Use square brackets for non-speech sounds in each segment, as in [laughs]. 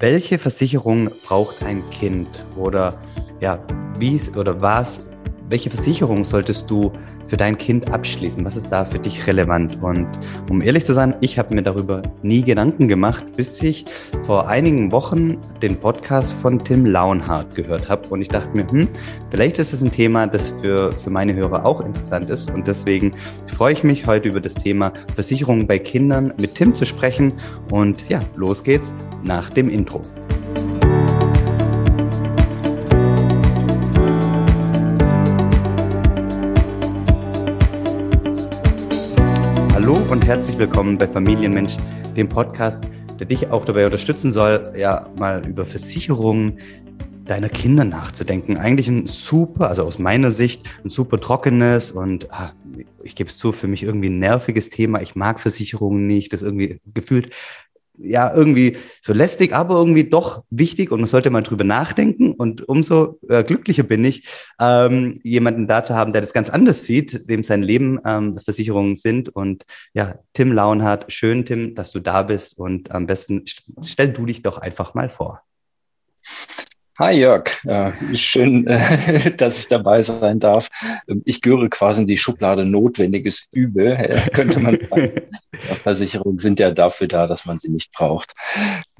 Welche Versicherung braucht ein Kind? Oder ja, wie oder was, welche Versicherung solltest du für dein Kind abschließen? Was ist da für dich relevant? Und um ehrlich zu sein, ich habe mir darüber nie Gedanken gemacht, bis ich vor einigen Wochen den Podcast von Tim Launhardt gehört habe. Und ich dachte mir, hm, vielleicht ist es ein Thema, das für, für meine Hörer auch interessant ist. Und deswegen freue ich mich, heute über das Thema Versicherungen bei Kindern mit Tim zu sprechen. Und ja, los geht's nach dem Intro. Hallo und herzlich willkommen bei Familienmensch, dem Podcast, der dich auch dabei unterstützen soll, ja, mal über Versicherungen deiner Kinder nachzudenken. Eigentlich ein super, also aus meiner Sicht, ein super trockenes und ah, ich gebe es zu, für mich irgendwie ein nerviges Thema. Ich mag Versicherungen nicht. Das irgendwie gefühlt ja irgendwie so lästig, aber irgendwie doch wichtig und man sollte mal drüber nachdenken. Und umso äh, glücklicher bin ich, ähm, jemanden da zu haben, der das ganz anders sieht, dem sein Leben ähm, Versicherungen sind. Und ja, Tim Launhardt, schön, Tim, dass du da bist. Und am besten stell du dich doch einfach mal vor. Hi Jörg, äh, schön, [laughs] äh, dass ich dabei sein darf. Ähm, ich gehöre quasi in die Schublade notwendiges Übel, äh, könnte man [laughs] sagen. Versicherungen sind ja dafür da, dass man sie nicht braucht.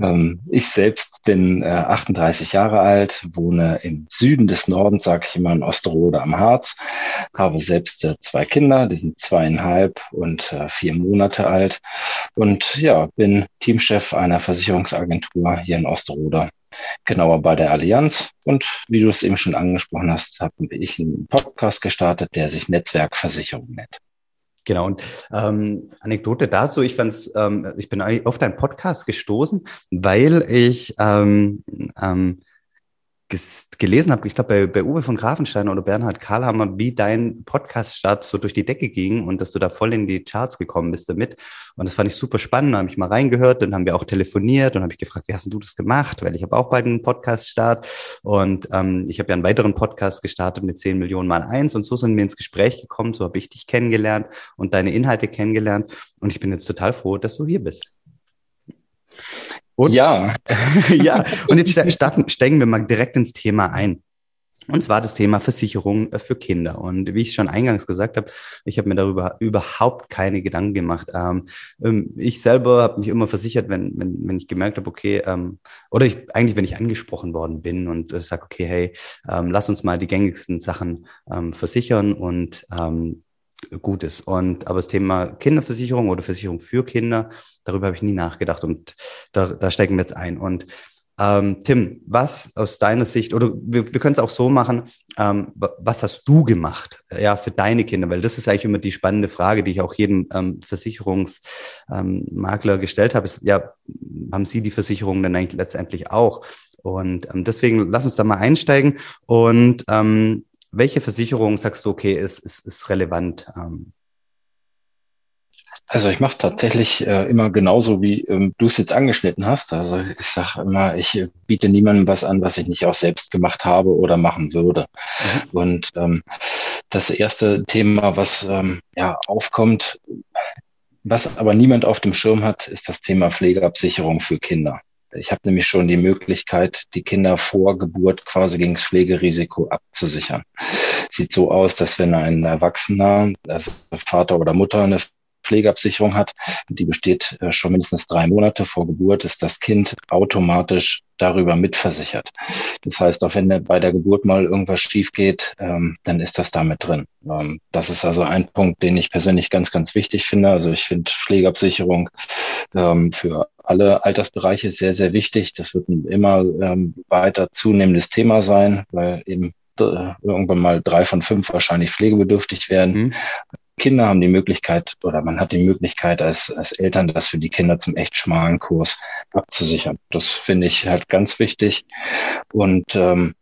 Ähm, ich selbst bin 38 Jahre alt, wohne im Süden des Nordens, sage ich immer in Osterode am Harz, habe selbst zwei Kinder, die sind zweieinhalb und vier Monate alt und ja, bin Teamchef einer Versicherungsagentur hier in Osterode genauer bei der Allianz. Und wie du es eben schon angesprochen hast, habe ich einen Podcast gestartet, der sich Netzwerkversicherung nennt. Genau, und ähm, Anekdote dazu, ich fand's, ähm, ich bin auf deinen Podcast gestoßen, weil ich ähm, ähm, gelesen habe, ich glaube bei, bei Uwe von Grafenstein oder Bernhard Karlhammer, wie dein Podcast-Start so durch die Decke ging und dass du da voll in die Charts gekommen bist damit. Und das fand ich super spannend. Da habe ich mal reingehört, dann haben wir auch telefoniert und habe ich gefragt, wie hast du das gemacht? Weil ich habe auch bald einen Podcast-Start und ähm, ich habe ja einen weiteren Podcast gestartet mit 10 Millionen mal eins und so sind wir ins Gespräch gekommen, so habe ich dich kennengelernt und deine Inhalte kennengelernt und ich bin jetzt total froh, dass du hier bist. Und, ja. [laughs] ja, und jetzt [laughs] starten, steigen wir mal direkt ins Thema ein. Und zwar das Thema Versicherung äh, für Kinder. Und wie ich schon eingangs gesagt habe, ich habe mir darüber überhaupt keine Gedanken gemacht. Ähm, ähm, ich selber habe mich immer versichert, wenn, wenn, wenn ich gemerkt habe, okay, ähm, oder ich, eigentlich, wenn ich angesprochen worden bin und äh, sage, okay, hey, ähm, lass uns mal die gängigsten Sachen ähm, versichern und ähm, gut ist. Und aber das Thema Kinderversicherung oder Versicherung für Kinder, darüber habe ich nie nachgedacht und da, da steigen wir jetzt ein. Und ähm, Tim, was aus deiner Sicht, oder wir, wir können es auch so machen, ähm, was hast du gemacht ja, für deine Kinder? Weil das ist eigentlich immer die spannende Frage, die ich auch jedem ähm, Versicherungsmakler ähm, gestellt habe. Ist, ja, haben Sie die Versicherung dann eigentlich letztendlich auch? Und ähm, deswegen lass uns da mal einsteigen. Und ähm, welche Versicherung sagst du, okay, ist, ist, ist relevant? Ähm? Also ich mache es tatsächlich äh, immer genauso, wie ähm, du es jetzt angeschnitten hast. Also ich sage immer, ich äh, biete niemandem was an, was ich nicht auch selbst gemacht habe oder machen würde. Mhm. Und ähm, das erste Thema, was ähm, ja aufkommt, was aber niemand auf dem Schirm hat, ist das Thema Pflegeabsicherung für Kinder. Ich habe nämlich schon die Möglichkeit, die Kinder vor Geburt quasi gegen das Pflegerisiko abzusichern. Sieht so aus, dass wenn ein Erwachsener, also Vater oder Mutter, eine Pflegeabsicherung hat, die besteht äh, schon mindestens drei Monate vor Geburt, ist das Kind automatisch darüber mitversichert. Das heißt, auch wenn bei der Geburt mal irgendwas schief geht, ähm, dann ist das damit drin. Ähm, das ist also ein Punkt, den ich persönlich ganz, ganz wichtig finde. Also ich finde Pflegeabsicherung ähm, für alle Altersbereiche sehr, sehr wichtig. Das wird ein immer weiter zunehmendes Thema sein, weil eben äh, irgendwann mal drei von fünf wahrscheinlich pflegebedürftig werden. Mhm. Kinder haben die Möglichkeit oder man hat die Möglichkeit als, als Eltern, das für die Kinder zum echt schmalen Kurs abzusichern. Das finde ich halt ganz wichtig. Und ähm,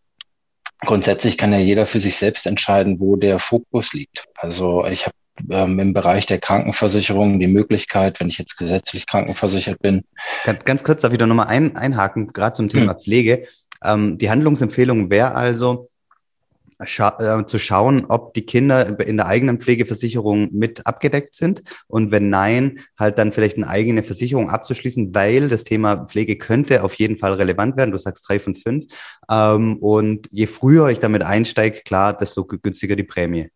grundsätzlich kann ja jeder für sich selbst entscheiden, wo der Fokus liegt. Also ich habe ähm, im Bereich der Krankenversicherung die Möglichkeit, wenn ich jetzt gesetzlich krankenversichert bin. Ganz, ganz kurz da nochmal ein, einhaken, gerade zum Thema hm. Pflege. Ähm, die Handlungsempfehlung wäre also, scha äh, zu schauen, ob die Kinder in der eigenen Pflegeversicherung mit abgedeckt sind und wenn nein, halt dann vielleicht eine eigene Versicherung abzuschließen, weil das Thema Pflege könnte auf jeden Fall relevant werden. Du sagst drei von fünf. Ähm, und je früher ich damit einsteige, klar, desto günstiger die Prämie.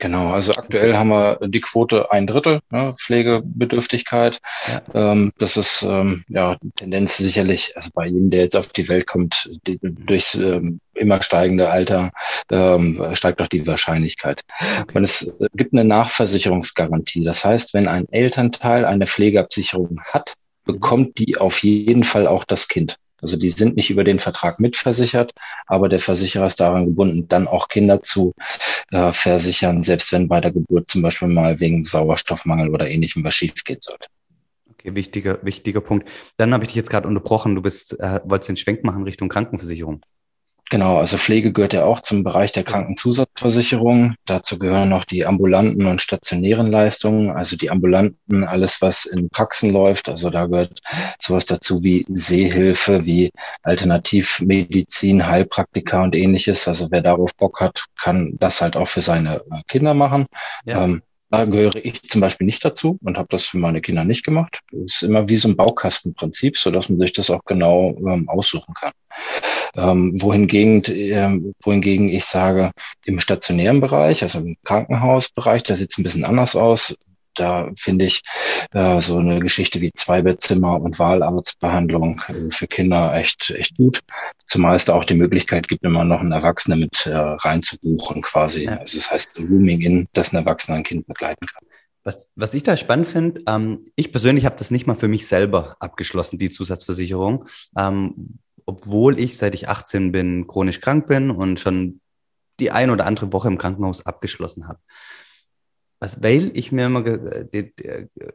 Genau, also aktuell haben wir die Quote ein Drittel ne, Pflegebedürftigkeit. Ja. Ähm, das ist ähm, ja Tendenz sicherlich, also bei jedem, der jetzt auf die Welt kommt, die, durchs ähm, immer steigende Alter ähm, steigt auch die Wahrscheinlichkeit. Okay. Und es gibt eine Nachversicherungsgarantie. Das heißt, wenn ein Elternteil eine Pflegeabsicherung hat, bekommt die auf jeden Fall auch das Kind. Also die sind nicht über den Vertrag mitversichert, aber der Versicherer ist daran gebunden, dann auch Kinder zu äh, versichern, selbst wenn bei der Geburt zum Beispiel mal wegen Sauerstoffmangel oder ähnlichem was schiefgehen sollte. Okay, wichtiger, wichtiger Punkt. Dann habe ich dich jetzt gerade unterbrochen. Du bist, äh, wolltest den Schwenk machen Richtung Krankenversicherung. Genau, also Pflege gehört ja auch zum Bereich der Krankenzusatzversicherung. Dazu gehören noch die ambulanten und stationären Leistungen, also die ambulanten, alles was in Praxen läuft. Also da gehört sowas dazu wie Sehhilfe, wie Alternativmedizin, Heilpraktika und ähnliches. Also wer darauf Bock hat, kann das halt auch für seine äh, Kinder machen. Ja. Ähm, da gehöre ich zum Beispiel nicht dazu und habe das für meine Kinder nicht gemacht. Das ist immer wie so ein Baukastenprinzip, so dass man sich das auch genau ähm, aussuchen kann. Ähm, wohingegen, äh, wohingegen ich sage, im stationären Bereich, also im Krankenhausbereich, da sieht es ein bisschen anders aus. Da finde ich äh, so eine Geschichte wie Zweibettzimmer und Wahlarztbehandlung äh, für Kinder echt, echt gut. Zumal es da auch die Möglichkeit gibt, immer noch einen Erwachsenen mit äh, reinzubuchen quasi. Ja. Also das heißt Rooming in, dass ein Erwachsener ein Kind begleiten kann. Was, was ich da spannend finde, ähm, ich persönlich habe das nicht mal für mich selber abgeschlossen, die Zusatzversicherung. Ähm, obwohl ich, seit ich 18 bin, chronisch krank bin und schon die ein oder andere Woche im Krankenhaus abgeschlossen habe. Was, weil ich mir immer,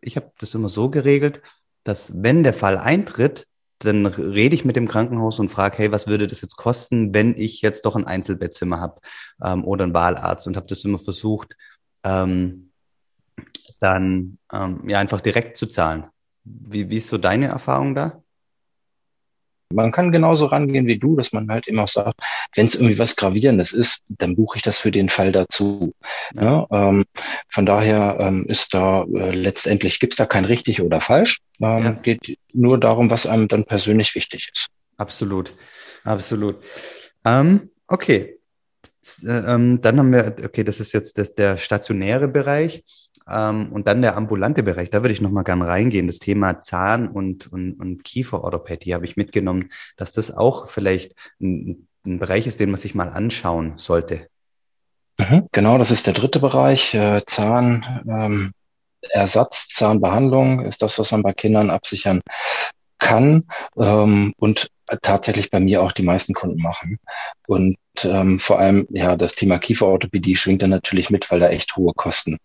ich habe das immer so geregelt, dass wenn der Fall eintritt, dann rede ich mit dem Krankenhaus und frage, hey, was würde das jetzt kosten, wenn ich jetzt doch ein Einzelbettzimmer habe ähm, oder einen Wahlarzt und habe das immer versucht, ähm, dann ähm, ja einfach direkt zu zahlen. Wie, wie ist so deine Erfahrung da? Man kann genauso rangehen wie du, dass man halt immer sagt, wenn es irgendwie was Gravierendes ist, dann buche ich das für den Fall dazu. Ja. ähm, von daher ähm, ist da äh, letztendlich gibt's da kein richtig oder falsch. Ähm, ja. Geht nur darum, was einem dann persönlich wichtig ist. Absolut, absolut. Ähm, okay, äh, ähm, dann haben wir, okay, das ist jetzt das, der stationäre Bereich. Ähm, und dann der ambulante Bereich, da würde ich nochmal gern reingehen. Das Thema Zahn- und, und, und Kieferorthopädie habe ich mitgenommen, dass das auch vielleicht ein, ein Bereich ist, den man sich mal anschauen sollte. Mhm, genau, das ist der dritte Bereich. Äh, Zahn, ähm, Ersatz, Zahnbehandlung ist das, was man bei Kindern absichern kann ähm, und tatsächlich bei mir auch die meisten Kunden machen. Und ähm, vor allem, ja, das Thema Kieferorthopädie schwingt dann natürlich mit, weil da echt hohe Kosten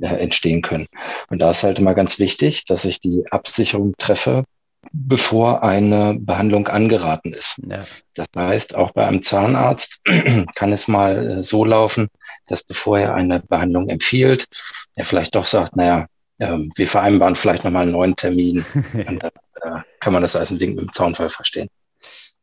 äh, entstehen können. Und da ist halt immer ganz wichtig, dass ich die Absicherung treffe, bevor eine Behandlung angeraten ist. Ja. Das heißt, auch bei einem Zahnarzt [clears throat] kann es mal äh, so laufen, dass bevor er eine Behandlung empfiehlt, er vielleicht doch sagt, naja, äh, wir vereinbaren vielleicht nochmal einen neuen Termin. [laughs] und dann äh, kann man das als ein Ding mit dem Zaunfall verstehen.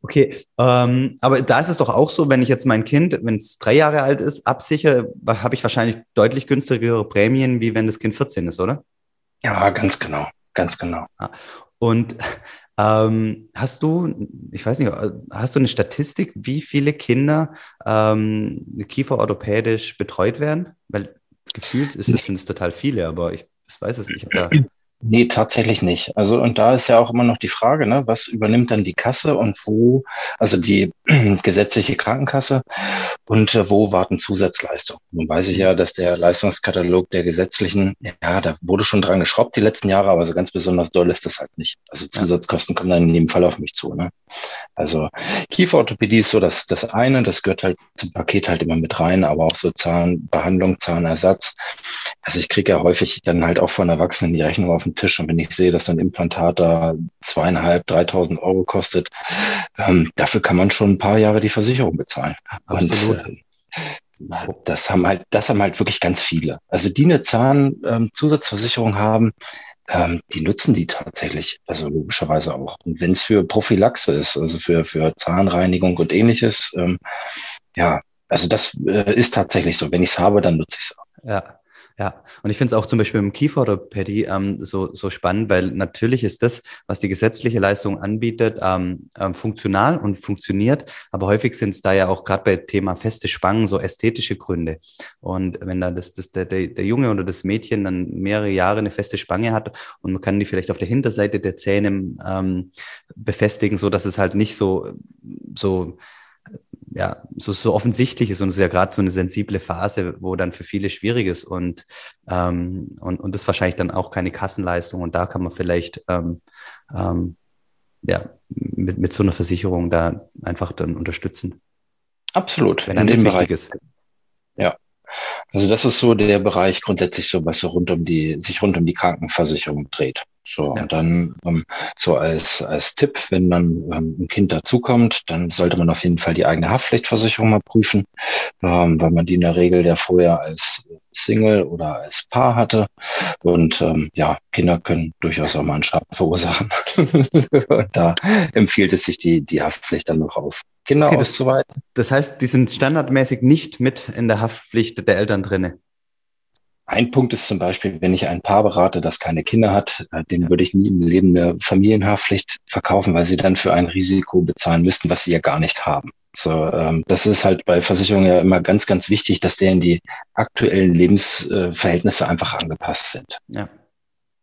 Okay, ähm, aber da ist es doch auch so, wenn ich jetzt mein Kind, wenn es drei Jahre alt ist, absichere, habe ich wahrscheinlich deutlich günstigere Prämien, wie wenn das Kind 14 ist, oder? Ja, ganz genau, ganz genau. Ah, und ähm, hast du, ich weiß nicht, hast du eine Statistik, wie viele Kinder ähm, kieferorthopädisch betreut werden? Weil gefühlt ist es, sind es total viele, aber ich, ich weiß es nicht. Da [clears throat] Nee, tatsächlich nicht. Also, und da ist ja auch immer noch die Frage, ne, was übernimmt dann die Kasse und wo, also die [clears throat] gesetzliche Krankenkasse und äh, wo warten Zusatzleistungen? Nun weiß ich ja, dass der Leistungskatalog der gesetzlichen, ja, da wurde schon dran geschraubt die letzten Jahre, aber so ganz besonders doll ist das halt nicht. Also Zusatzkosten kommen dann in jedem Fall auf mich zu. Ne? Also Kieferorthopädie ist so das, das eine, das gehört halt zum Paket halt immer mit rein, aber auch so Zahnbehandlung, Zahnersatz. Also ich kriege ja häufig dann halt auch von Erwachsenen die Rechnung auf den Tisch und wenn ich sehe, dass so ein Implantat da zweieinhalb, dreitausend Euro kostet, ähm, dafür kann man schon ein paar Jahre die Versicherung bezahlen. Absolut. Und, äh, das haben halt, das haben halt wirklich ganz viele. Also die eine Zahnzusatzversicherung ähm, haben, ähm, die nutzen die tatsächlich, also logischerweise auch. Und wenn es für Prophylaxe ist, also für, für Zahnreinigung und ähnliches, ähm, ja, also das äh, ist tatsächlich so. Wenn ich es habe, dann nutze ich es auch. Ja. Ja, und ich finde es auch zum Beispiel im Kieferorthopädie ähm, so, so spannend, weil natürlich ist das, was die gesetzliche Leistung anbietet, ähm, ähm, funktional und funktioniert, aber häufig sind es da ja auch gerade bei Thema feste Spangen so ästhetische Gründe. Und wenn da das, das, der, der Junge oder das Mädchen dann mehrere Jahre eine feste Spange hat und man kann die vielleicht auf der Hinterseite der Zähne ähm, befestigen, so dass es halt nicht so, so ja, so, so offensichtlich ist und es ist ja gerade so eine sensible Phase, wo dann für viele schwierig ist und, ähm, und, und das wahrscheinlich dann auch keine Kassenleistung und da kann man vielleicht ähm, ähm, ja, mit, mit so einer Versicherung da einfach dann unterstützen. Absolut. Wenn dann das wichtig ist. Ja. Also das ist so der Bereich grundsätzlich so, was so rund um die, sich rund um die Krankenversicherung dreht. So, ja. und dann ähm, so als, als Tipp, wenn dann ähm, ein Kind dazukommt, dann sollte man auf jeden Fall die eigene Haftpflichtversicherung mal prüfen, ähm, weil man die in der Regel ja vorher als Single oder als Paar hatte. Und ähm, ja, Kinder können durchaus auch mal einen Schaden verursachen. [laughs] und da empfiehlt es sich, die, die Haftpflicht dann noch auf Kinder okay, auszuweiten. Das heißt, die sind standardmäßig nicht mit in der Haftpflicht der Eltern drinne. Ein Punkt ist zum Beispiel, wenn ich ein Paar berate, das keine Kinder hat, äh, dem würde ich nie im Leben eine Familienhaftpflicht verkaufen, weil sie dann für ein Risiko bezahlen müssten, was sie ja gar nicht haben. So, ähm, das ist halt bei Versicherungen ja immer ganz, ganz wichtig, dass deren die aktuellen Lebensverhältnisse einfach angepasst sind. Ja.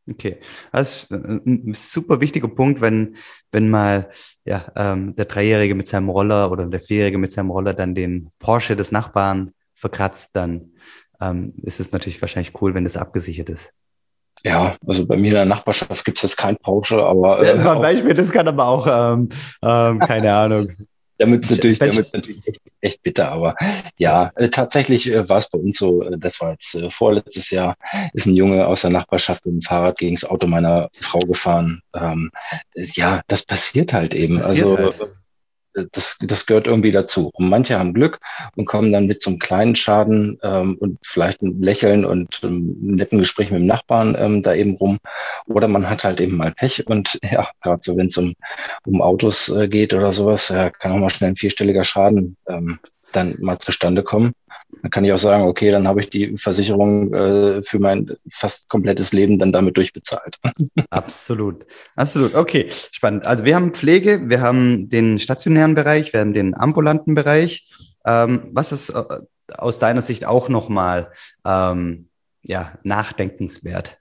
Okay, das ist ein super wichtiger Punkt, wenn, wenn mal ja, ähm, der Dreijährige mit seinem Roller oder der Vierjährige mit seinem Roller dann den Porsche des Nachbarn verkratzt, dann ähm, ist es natürlich wahrscheinlich cool, wenn das abgesichert ist. Ja, also bei mir in der Nachbarschaft gibt es jetzt kein Porsche, aber. Äh, das war ein Beispiel, das kann aber auch, ähm, ähm, keine [laughs] Ahnung. damit ist natürlich, damit natürlich echt, echt, bitter, aber ja, äh, tatsächlich äh, war es bei uns so, äh, das war jetzt äh, vorletztes Jahr, ist ein Junge aus der Nachbarschaft mit dem Fahrrad gegen das Auto meiner Frau gefahren. Ähm, ja, das passiert halt eben. Passiert also halt das, das gehört irgendwie dazu. Und manche haben Glück und kommen dann mit so einem kleinen Schaden ähm, und vielleicht ein Lächeln und einem netten Gespräch mit dem Nachbarn ähm, da eben rum. Oder man hat halt eben mal Pech und [laughs] ja, gerade so, wenn es um, um Autos äh, geht oder sowas, ja, kann auch mal schnell ein vierstelliger Schaden ähm, dann mal zustande kommen. Dann kann ich auch sagen, okay, dann habe ich die Versicherung äh, für mein fast komplettes Leben dann damit durchbezahlt. [laughs] Absolut, absolut. Okay, spannend. Also wir haben Pflege, wir haben den stationären Bereich, wir haben den ambulanten Bereich. Ähm, was ist äh, aus deiner Sicht auch nochmal ähm, ja, nachdenkenswert?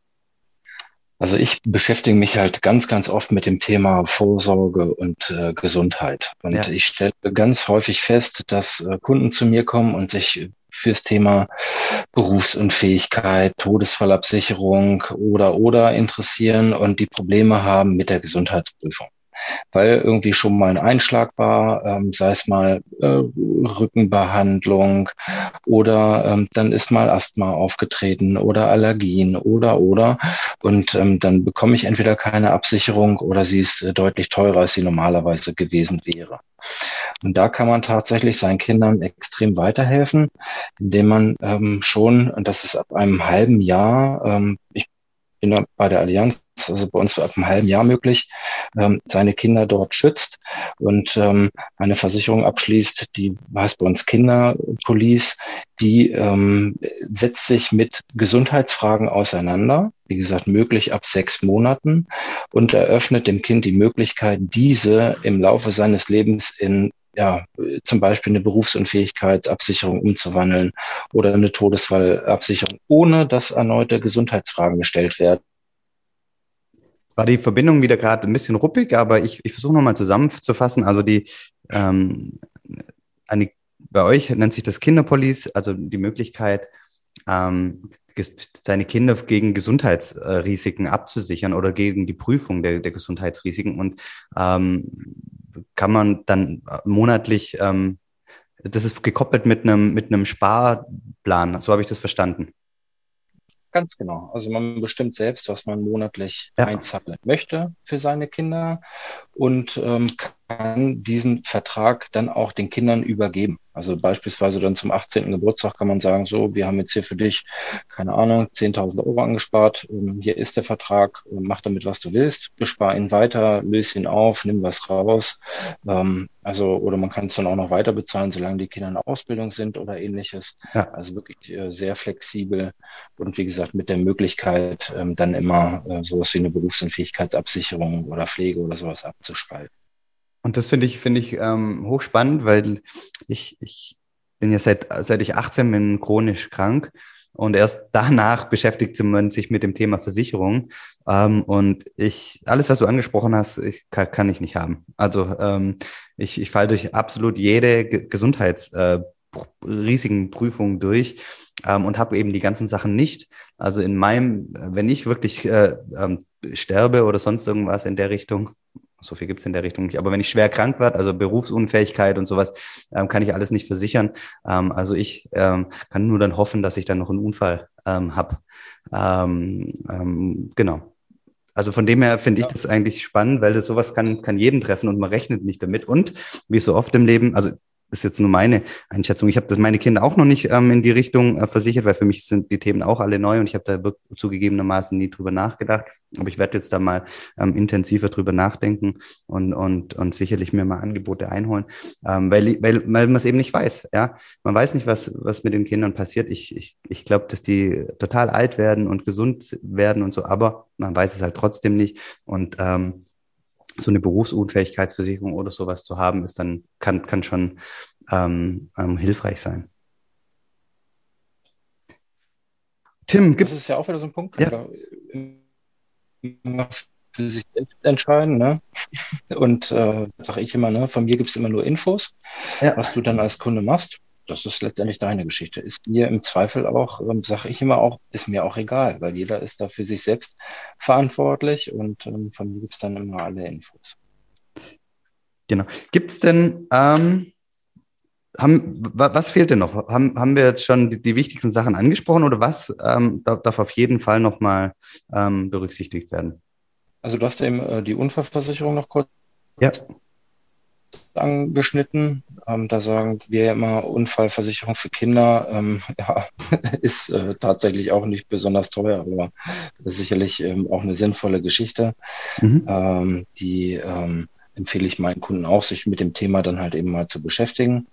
Also ich beschäftige mich halt ganz, ganz oft mit dem Thema Vorsorge und äh, Gesundheit. Und ja. ich stelle ganz häufig fest, dass äh, Kunden zu mir kommen und sich fürs Thema Berufsunfähigkeit, Todesfallabsicherung oder oder interessieren und die Probleme haben mit der Gesundheitsprüfung weil irgendwie schon mal ein Einschlag war, ähm, sei es mal äh, Rückenbehandlung oder ähm, dann ist mal Asthma aufgetreten oder Allergien oder oder und ähm, dann bekomme ich entweder keine Absicherung oder sie ist äh, deutlich teurer, als sie normalerweise gewesen wäre. Und da kann man tatsächlich seinen Kindern extrem weiterhelfen, indem man ähm, schon, und das ist ab einem halben Jahr, ähm, ich bin bei der Allianz, also bei uns ab einem halben Jahr möglich, ähm, seine Kinder dort schützt und ähm, eine Versicherung abschließt, die heißt bei uns Kinderpolice, die ähm, setzt sich mit Gesundheitsfragen auseinander, wie gesagt, möglich ab sechs Monaten und eröffnet dem Kind die Möglichkeit, diese im Laufe seines Lebens in ja, zum Beispiel eine Berufsunfähigkeitsabsicherung umzuwandeln oder eine Todesfallabsicherung, ohne dass erneute Gesundheitsfragen gestellt werden. War die Verbindung wieder gerade ein bisschen ruppig, aber ich, ich versuche nochmal zusammenzufassen. Also die ähm, eine, bei euch nennt sich das Kinderpolice, also die Möglichkeit, ähm, seine Kinder gegen Gesundheitsrisiken abzusichern oder gegen die Prüfung der, der Gesundheitsrisiken. Und ähm, kann man dann äh, monatlich, ähm, das ist gekoppelt mit einem, mit einem Sparplan, so habe ich das verstanden. Ganz genau. Also man bestimmt selbst, was man monatlich ja. einzahlen möchte für seine Kinder und ähm, kann diesen Vertrag dann auch den Kindern übergeben. Also beispielsweise dann zum 18. Geburtstag kann man sagen, so, wir haben jetzt hier für dich, keine Ahnung, 10.000 Euro angespart. Ähm, hier ist der Vertrag, ähm, mach damit, was du willst, bespar ihn weiter, löse ihn auf, nimm was raus. Ähm, also, oder man kann es dann auch noch weiter bezahlen, solange die Kinder in der Ausbildung sind oder ähnliches. Ja. Also wirklich äh, sehr flexibel und wie gesagt, mit der Möglichkeit, dann immer äh, sowas wie eine Berufsunfähigkeitsabsicherung oder Pflege oder sowas abzuspalten. Und das finde ich, finde ich ähm, hochspannend, weil ich, ich bin ja seit, seit ich 18 bin chronisch krank und erst danach beschäftigt man sich mit dem Thema Versicherung. Ähm, und ich, alles, was du angesprochen hast, ich, kann, kann ich nicht haben. Also ähm, ich, ich falle durch absolut jede Gesundheits äh, riesigen Prüfungen durch ähm, und habe eben die ganzen Sachen nicht. Also in meinem, wenn ich wirklich äh, ähm, sterbe oder sonst irgendwas in der Richtung, so viel gibt's in der Richtung nicht. Aber wenn ich schwer krank werde, also Berufsunfähigkeit und sowas, ähm, kann ich alles nicht versichern. Ähm, also ich ähm, kann nur dann hoffen, dass ich dann noch einen Unfall ähm, habe. Ähm, ähm, genau. Also von dem her finde ich das eigentlich spannend, weil das sowas kann, kann jeden treffen und man rechnet nicht damit. Und wie so oft im Leben, also ist jetzt nur meine Einschätzung. Ich habe meine Kinder auch noch nicht ähm, in die Richtung äh, versichert, weil für mich sind die Themen auch alle neu und ich habe da zugegebenermaßen nie drüber nachgedacht. Aber ich werde jetzt da mal ähm, intensiver drüber nachdenken und, und, und sicherlich mir mal Angebote einholen, ähm, weil, weil, weil man es eben nicht weiß. Ja, man weiß nicht, was, was mit den Kindern passiert. Ich, ich, ich glaube, dass die total alt werden und gesund werden und so, aber man weiß es halt trotzdem nicht. Und ähm, so eine Berufsunfähigkeitsversicherung oder sowas zu haben, ist dann, kann, kann schon ähm, ähm, hilfreich sein. Tim, gibt es. Das ist ja auch wieder so ein Punkt. Ja. Für sich selbst entscheiden. Ne? [laughs] Und äh, sage ich immer, ne, von mir gibt es immer nur Infos, ja. was du dann als Kunde machst das ist letztendlich deine Geschichte. Ist mir im Zweifel auch, ähm, sage ich immer auch, ist mir auch egal, weil jeder ist da für sich selbst verantwortlich und ähm, von mir gibt es dann immer alle Infos. Genau. Gibt es denn, ähm, haben, was fehlt denn noch? Haben, haben wir jetzt schon die, die wichtigsten Sachen angesprochen oder was ähm, darf, darf, auf jeden Fall nochmal ähm, berücksichtigt werden? Also du hast eben äh, die Unfallversicherung noch kurz ja angeschnitten. Ähm, da sagen wir ja immer, Unfallversicherung für Kinder ähm, [laughs] ja, ist äh, tatsächlich auch nicht besonders teuer, aber sicherlich ähm, auch eine sinnvolle Geschichte, mhm. Ähm, die ähm, empfehle ich meinen Kunden auch, sich mit dem Thema dann halt eben mal zu beschäftigen.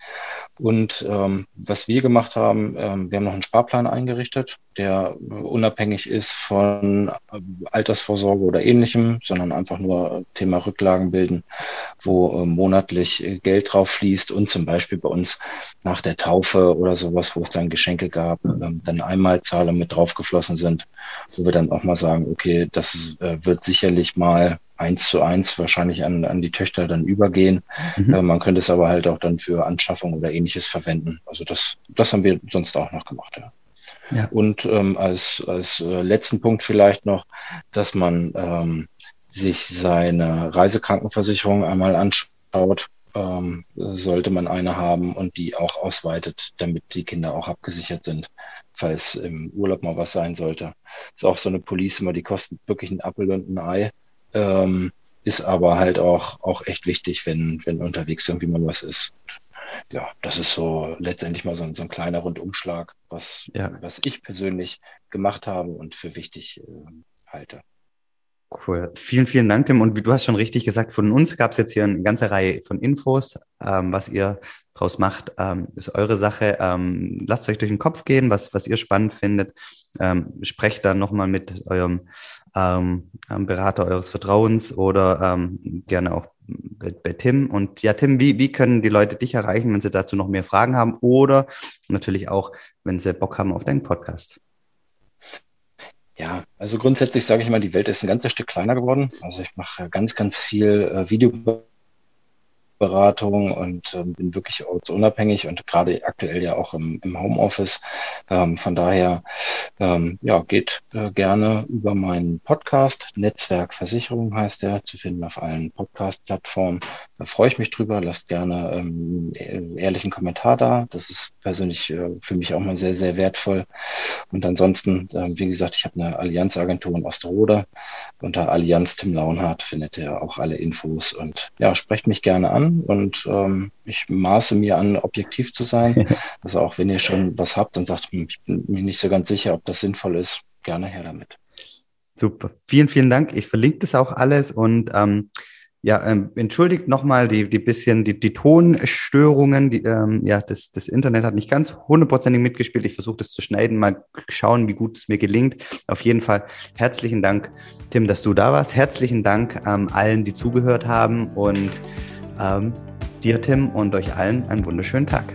Und ähm, was wir gemacht haben, ähm, wir haben noch einen Sparplan eingerichtet, der unabhängig ist von äh, Altersvorsorge oder ähnlichem, sondern einfach nur Thema Rücklagen bilden, wo äh, monatlich äh, Geld drauf fließt und zum Beispiel bei uns nach der Taufe oder sowas, wo es dann Geschenke gab, ähm, dann Einmalzahlungen mit draufgeflossen sind, wo wir dann auch mal sagen, okay, das äh, wird sicherlich mal eins zu eins wahrscheinlich an, an die Töchter dann übergehen. Mhm. Äh, man könnte es aber halt auch dann für Anschaffung oder ähnliches verwenden. Also das, das haben wir sonst auch noch gemacht, ja. ja. Und ähm, als, als äh, letzten Punkt vielleicht noch, dass man ähm, sich seine Reisekrankenversicherung einmal anschaut. Ähm, sollte man eine haben und die auch ausweitet, damit die Kinder auch abgesichert sind, falls im Urlaub mal was sein sollte. ist auch so eine Police immer, die kostet wirklich ein Appel und ein Ei ähm, ist aber halt auch, auch echt wichtig, wenn, wenn unterwegs irgendwie mal was ist. Ja, das ist so letztendlich mal so ein, so ein kleiner Rundumschlag, was, ja. was ich persönlich gemacht habe und für wichtig äh, halte. Cool. Vielen, vielen Dank, Tim. Und wie du hast schon richtig gesagt, von uns gab es jetzt hier eine ganze Reihe von Infos. Ähm, was ihr draus macht, ähm, ist eure Sache. Ähm, lasst euch durch den Kopf gehen, was, was ihr spannend findet. Ähm, sprecht dann nochmal mit eurem ähm, Berater eures Vertrauens oder ähm, gerne auch bei, bei, Tim. Und ja, Tim, wie, wie können die Leute dich erreichen, wenn sie dazu noch mehr Fragen haben oder natürlich auch, wenn sie Bock haben auf deinen Podcast? Ja, also grundsätzlich sage ich mal, die Welt ist ein ganzes Stück kleiner geworden. Also ich mache ganz, ganz viel äh, Video Beratung und äh, bin wirklich ortsunabhängig und gerade aktuell ja auch im, im Homeoffice. Ähm, von daher, ähm, ja, geht äh, gerne über meinen Podcast. Netzwerk Versicherung heißt der, zu finden auf allen Podcast-Plattformen. Da freue ich mich drüber. Lasst gerne ähm, ehrlichen Kommentar da. Das ist persönlich äh, für mich auch mal sehr, sehr wertvoll. Und ansonsten, äh, wie gesagt, ich habe eine Allianzagentur in Osterode. Unter Allianz Tim Launhardt findet ihr auch alle Infos und ja, sprecht mich gerne an und ähm, ich maße mir an, objektiv zu sein. Also auch wenn ihr schon was habt und sagt, hm, ich bin mir nicht so ganz sicher, ob das sinnvoll ist, gerne her damit. Super. Vielen, vielen Dank. Ich verlinke das auch alles und ähm, ja, ähm, entschuldigt nochmal die, die bisschen die, die Tonstörungen. Die, ähm, ja, das, das Internet hat nicht ganz hundertprozentig mitgespielt. Ich versuche das zu schneiden, mal schauen, wie gut es mir gelingt. Auf jeden Fall herzlichen Dank, Tim, dass du da warst. Herzlichen Dank ähm, allen, die zugehört haben und ähm, dir, Tim, und euch allen einen wunderschönen Tag.